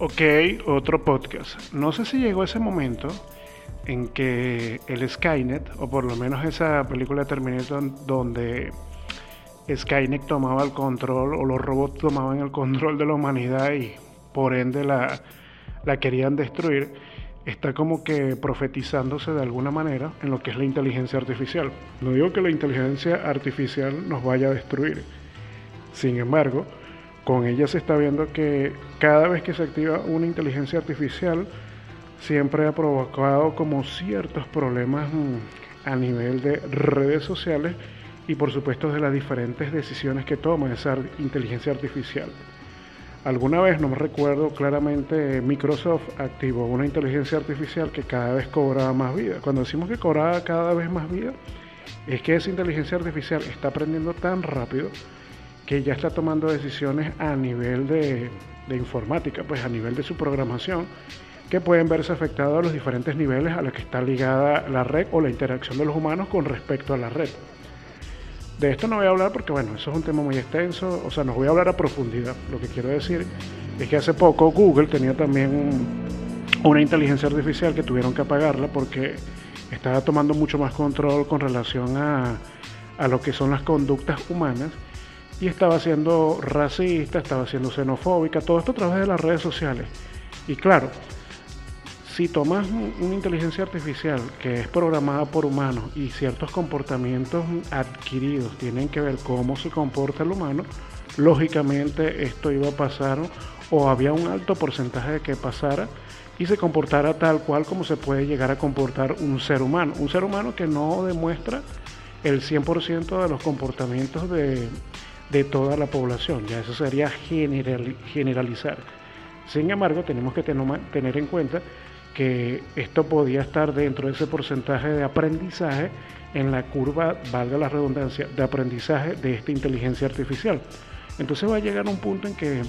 Ok, otro podcast. No sé si llegó ese momento en que el Skynet, o por lo menos esa película de Terminator donde Skynet tomaba el control o los robots tomaban el control de la humanidad y por ende la, la querían destruir, está como que profetizándose de alguna manera en lo que es la inteligencia artificial. No digo que la inteligencia artificial nos vaya a destruir, sin embargo, con ella se está viendo que cada vez que se activa una inteligencia artificial, siempre ha provocado como ciertos problemas mm, a nivel de redes sociales y por supuesto de las diferentes decisiones que toma esa inteligencia artificial. Alguna vez, no me recuerdo claramente, Microsoft activó una inteligencia artificial que cada vez cobraba más vida. Cuando decimos que cobraba cada vez más vida, es que esa inteligencia artificial está aprendiendo tan rápido que ya está tomando decisiones a nivel de, informática, pues a nivel de su programación, que pueden verse afectados a los diferentes niveles a los que está ligada la red o la interacción de los humanos con respecto a la red. De esto no voy a hablar porque, bueno, eso es un tema muy extenso, o sea, no voy a hablar a profundidad. Lo que quiero decir es que hace poco Google tenía también una inteligencia artificial que tuvieron que apagarla porque estaba tomando mucho más control con relación a, a lo que son las conductas humanas y estaba siendo racista, estaba siendo xenofóbica, todo esto a través de las redes sociales. Y claro, si tomas una inteligencia artificial que es programada por humanos y ciertos comportamientos adquiridos tienen que ver cómo se comporta el humano, lógicamente esto iba a pasar o había un alto porcentaje de que pasara y se comportara tal cual como se puede llegar a comportar un ser humano. Un ser humano que no demuestra el 100% de los comportamientos de, de toda la población, ya eso sería generalizar. Sin embargo, tenemos que tener en cuenta que esto podía estar dentro de ese porcentaje de aprendizaje en la curva, valga la redundancia, de aprendizaje de esta inteligencia artificial. Entonces va a llegar un punto en que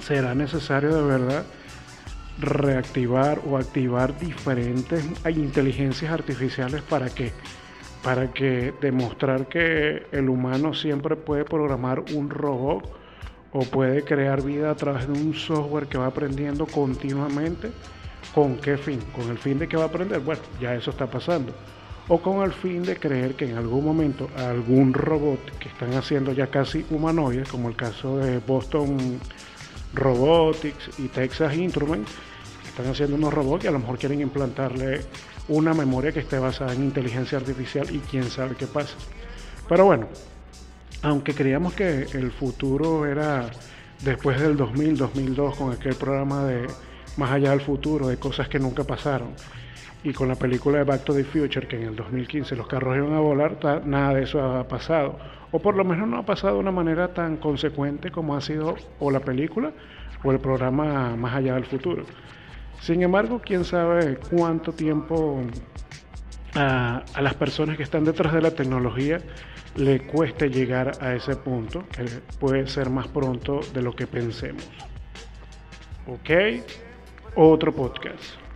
será necesario de verdad reactivar o activar diferentes inteligencias artificiales para que para que demostrar que el humano siempre puede programar un robot o puede crear vida a través de un software que va aprendiendo continuamente. ¿Con qué fin? ¿Con el fin de que va a aprender? Bueno, ya eso está pasando. O con el fin de creer que en algún momento algún robot que están haciendo ya casi humanoides, como el caso de Boston Robotics y Texas Instruments, están haciendo unos robots que a lo mejor quieren implantarle una memoria que esté basada en inteligencia artificial y quién sabe qué pasa. Pero bueno, aunque creíamos que el futuro era después del 2000, 2002, con aquel programa de Más allá del futuro, de cosas que nunca pasaron, y con la película de Back to the Future, que en el 2015 los carros iban a volar, nada de eso ha pasado. O por lo menos no ha pasado de una manera tan consecuente como ha sido o la película o el programa Más allá del futuro. Sin embargo, quién sabe cuánto tiempo a, las personas que están detrás de la tecnología le cueste llegar a ese punto, que puede ser más pronto de lo que pensemos. ¿Ok? Otro podcast.